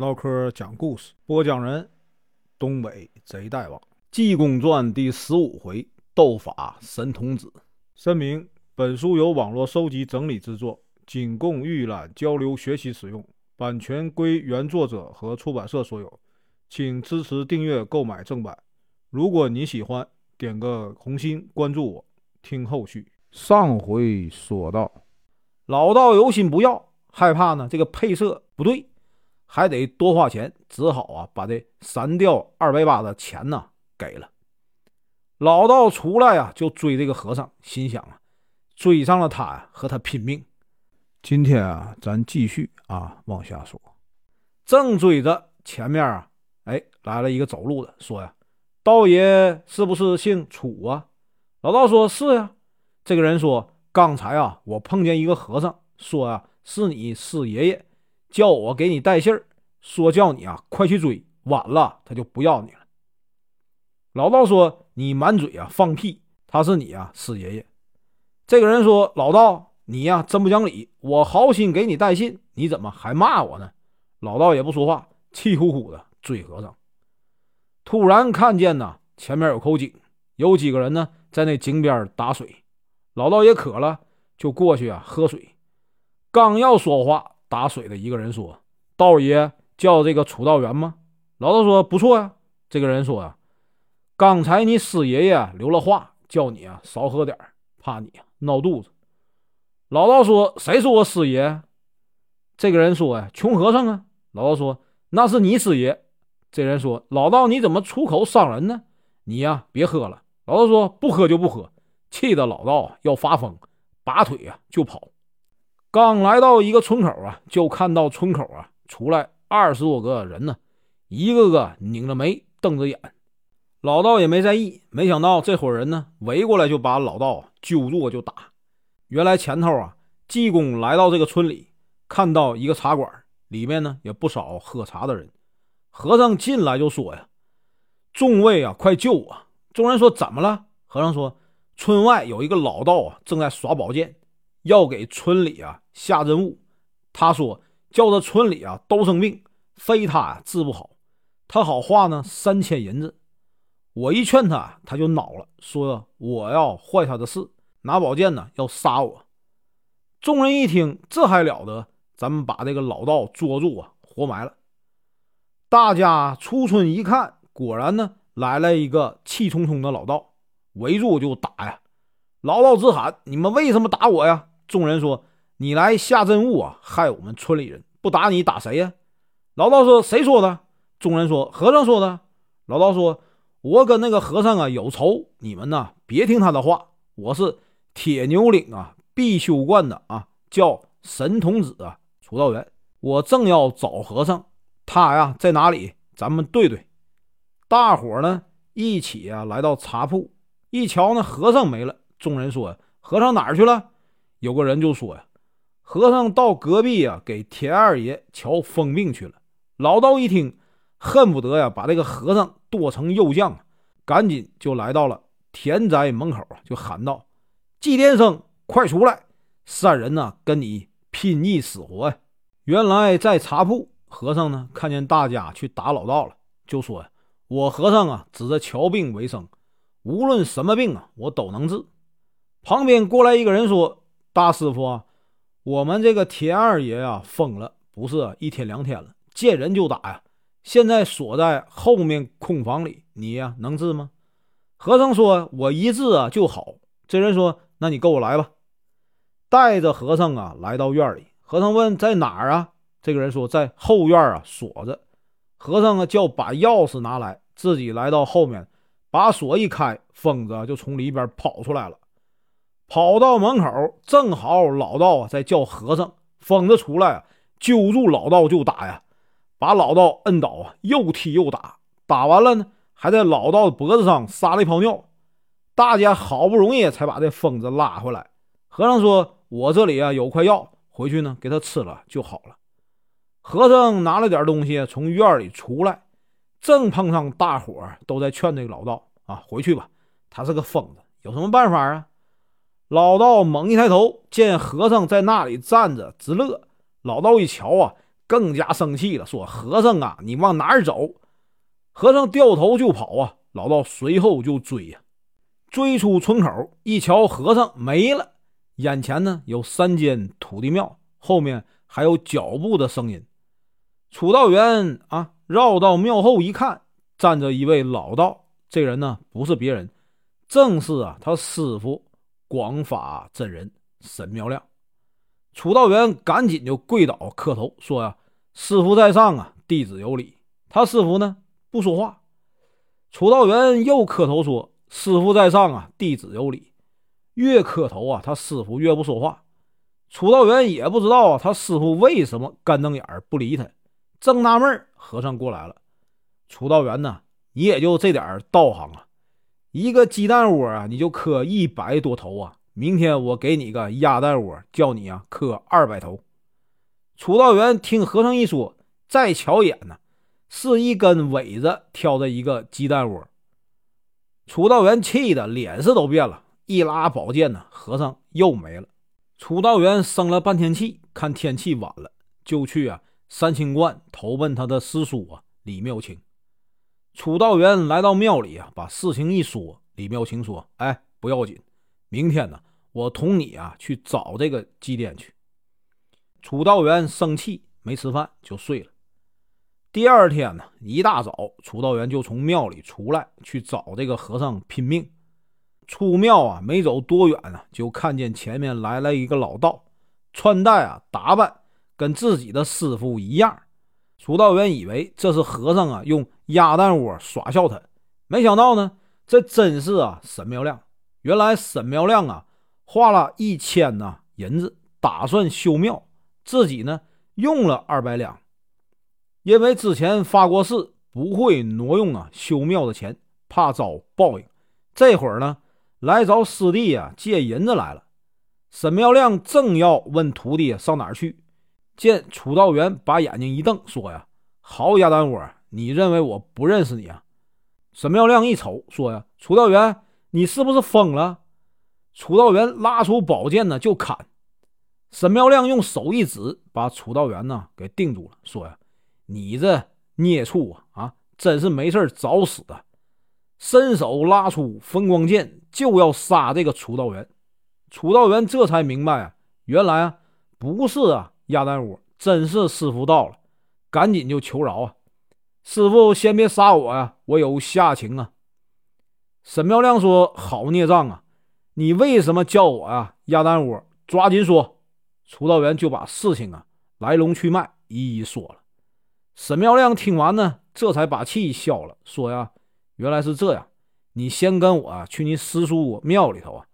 唠嗑讲故事，播讲人：东北贼大王，《济公传》第十五回：斗法神童子。声明：本书由网络收集整理制作，仅供预览、交流、学习使用，版权归原作者和出版社所有，请支持订阅、购买正版。如果你喜欢，点个红心，关注我，听后续。上回说到，老道有心不要，害怕呢，这个配色不对。还得多花钱，只好啊把这三吊二百八的钱呢给了。老道出来呀就追这个和尚，心想啊追上了他呀和他拼命。今天啊咱继续啊往下说，正追着前面啊哎来了一个走路的，说呀道爷是不是姓楚啊？老道说是呀。这个人说刚才啊我碰见一个和尚，说啊是你师爷爷。叫我给你带信儿，说叫你啊快去追，晚了他就不要你了。老道说：“你满嘴啊放屁，他是你啊师爷爷。”这个人说：“老道，你呀真不讲理，我好心给你带信，你怎么还骂我呢？”老道也不说话，气呼呼的追和尚。突然看见呢前面有口井，有几个人呢在那井边打水。老道也渴了，就过去啊喝水。刚要说话。打水的一个人说：“道爷叫这个楚道元吗？”老道说：“不错呀。”这个人说：“啊，刚才你师爷爷留了话，叫你啊少喝点怕你闹肚子。”老道说：“谁说我师爷？”这个人说：“呀，穷和尚啊。”老道说：“那是你师爷。”这人说：“老道你怎么出口伤人呢？你呀别喝了。”老道说：“不喝就不喝。”气得老道要发疯，拔腿啊就跑。刚来到一个村口啊，就看到村口啊出来二十多个人呢，一个个拧着眉，瞪着眼。老道也没在意，没想到这伙人呢围过来就把老道揪住就打。原来前头啊，济公来到这个村里，看到一个茶馆，里面呢也不少喝茶的人。和尚进来就说呀：“众位啊，快救我！”众人说：“怎么了？”和尚说：“村外有一个老道啊，正在耍宝剑。”要给村里啊下任务，他说叫这村里啊都生病，非他治不好。他好花呢三千银子，我一劝他，他就恼了，说我要坏他的事，拿宝剑呢要杀我。众人一听，这还了得？咱们把这个老道捉住啊，活埋了。大家出村一看，果然呢来了一个气冲冲的老道，围住就打呀。老道直喊：“你们为什么打我呀？”众人说：“你来下任务啊，害我们村里人，不打你打谁呀？”老道说：“谁说的？”众人说：“和尚说的。”老道说：“我跟那个和尚啊有仇，你们呐别听他的话。我是铁牛岭啊必修观的啊，叫神童子啊楚道元。我正要找和尚，他呀在哪里？咱们对对。”大伙呢一起啊来到茶铺，一瞧那和尚没了。众人说：“和尚哪儿去了？”有个人就说呀：“和尚到隔壁啊，给田二爷瞧疯病去了。”老道一听，恨不得呀把这个和尚剁成肉酱啊，赶紧就来到了田宅门口啊，就喊道：“季天生，快出来！三人呢跟你拼一死活呀！”原来在茶铺，和尚呢看见大家去打老道了，就说：“呀：“我和尚啊，指着瞧病为生，无论什么病啊，我都能治。”旁边过来一个人说。大师傅啊，我们这个田二爷啊疯了，不是一天两天了，见人就打呀。现在锁在后面空房里，你呀能治吗？和尚说：“我一治啊就好。”这人说：“那你跟我来吧。”带着和尚啊来到院里。和尚问：“在哪儿啊？”这个人说：“在后院啊，锁着。”和尚啊叫把钥匙拿来，自己来到后面，把锁一开，疯子就从里边跑出来了。跑到门口，正好老道啊在叫和尚，疯子出来啊，揪住老道就打呀，把老道摁倒啊，又踢又打，打完了呢，还在老道的脖子上撒了一泡尿。大家好不容易才把这疯子拉回来。和尚说：“我这里啊有块药，回去呢给他吃了就好了。”和尚拿了点东西从院里出来，正碰上大伙都在劝这个老道啊回去吧，他是个疯子，有什么办法啊？老道猛一抬头，见和尚在那里站着直乐。老道一瞧啊，更加生气了，说：“和尚啊，你往哪儿走？”和尚掉头就跑啊，老道随后就追呀。追出村口，一瞧和尚没了，眼前呢有三间土地庙，后面还有脚步的声音。楚道员啊，绕到庙后一看，站着一位老道。这人呢，不是别人，正是啊他师傅广法真人沈妙亮。楚道元赶紧就跪倒磕头说：“呀，师傅在上啊，弟子有礼。”他师傅呢不说话。楚道元又磕头说：“师傅在上啊，弟子有礼。”越磕头啊，他师傅越不说话。楚道元也不知道啊，他师傅为什么干瞪眼不理他。正纳闷和尚过来了。楚道元呢，你也就这点道行啊，一个鸡蛋窝啊，你就磕一百多头啊。明天我给你个鸭蛋窝，叫你啊磕二百头。楚道员听和尚一说，再瞧眼呢，是一根苇子挑着一个鸡蛋窝。楚道员气的脸色都变了，一拉宝剑呢，和尚又没了。楚道员生了半天气，看天气晚了，就去啊三清观投奔他的师叔啊李妙清。楚道员来到庙里啊，把事情一说，李妙清说：“哎，不要紧。”明天呢，我同你啊去找这个祭奠去。楚道员生气，没吃饭就睡了。第二天呢，一大早，楚道员就从庙里出来，去找这个和尚拼命。出庙啊，没走多远呢，就看见前面来了一个老道，穿戴啊打扮跟自己的师傅一样。楚道员以为这是和尚啊用鸭蛋窝耍笑他，没想到呢，这真是啊沈妙亮。原来沈苗亮啊，花了一千呐银子，打算修庙，自己呢用了二百两，因为之前发过誓不会挪用啊修庙的钱，怕遭报应。这会儿呢来找师弟啊借银子来了。沈苗亮正要问徒弟上哪儿去，见楚道元把眼睛一瞪，说呀：“好鸭蛋窝，你认为我不认识你啊？”沈妙亮一瞅，说呀：“楚道元。”你是不是疯了？楚道元拉出宝剑呢，就砍。沈妙亮用手一指，把楚道元呢给定住了，说：“呀，你这孽畜啊，啊，真是没事找死的！”伸手拉出风光剑，就要杀这个楚道元。楚道元这才明白啊，原来啊不是啊鸭蛋窝，真是师傅到了，赶紧就求饶啊！师傅先别杀我呀，我有下情啊！沈妙亮说：“好孽障啊！你为什么叫我啊？鸭蛋窝，抓紧说！”楚道元就把事情啊来龙去脉一一说了。沈妙亮听完呢，这才把气消了，说：“呀，原来是这样，你先跟我去你师叔庙里头啊，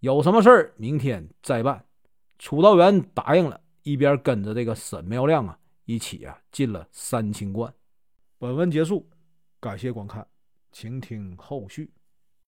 有什么事儿明天再办。”楚道元答应了，一边跟着这个沈妙亮啊一起啊进了三清观。本文结束，感谢观看，请听后续。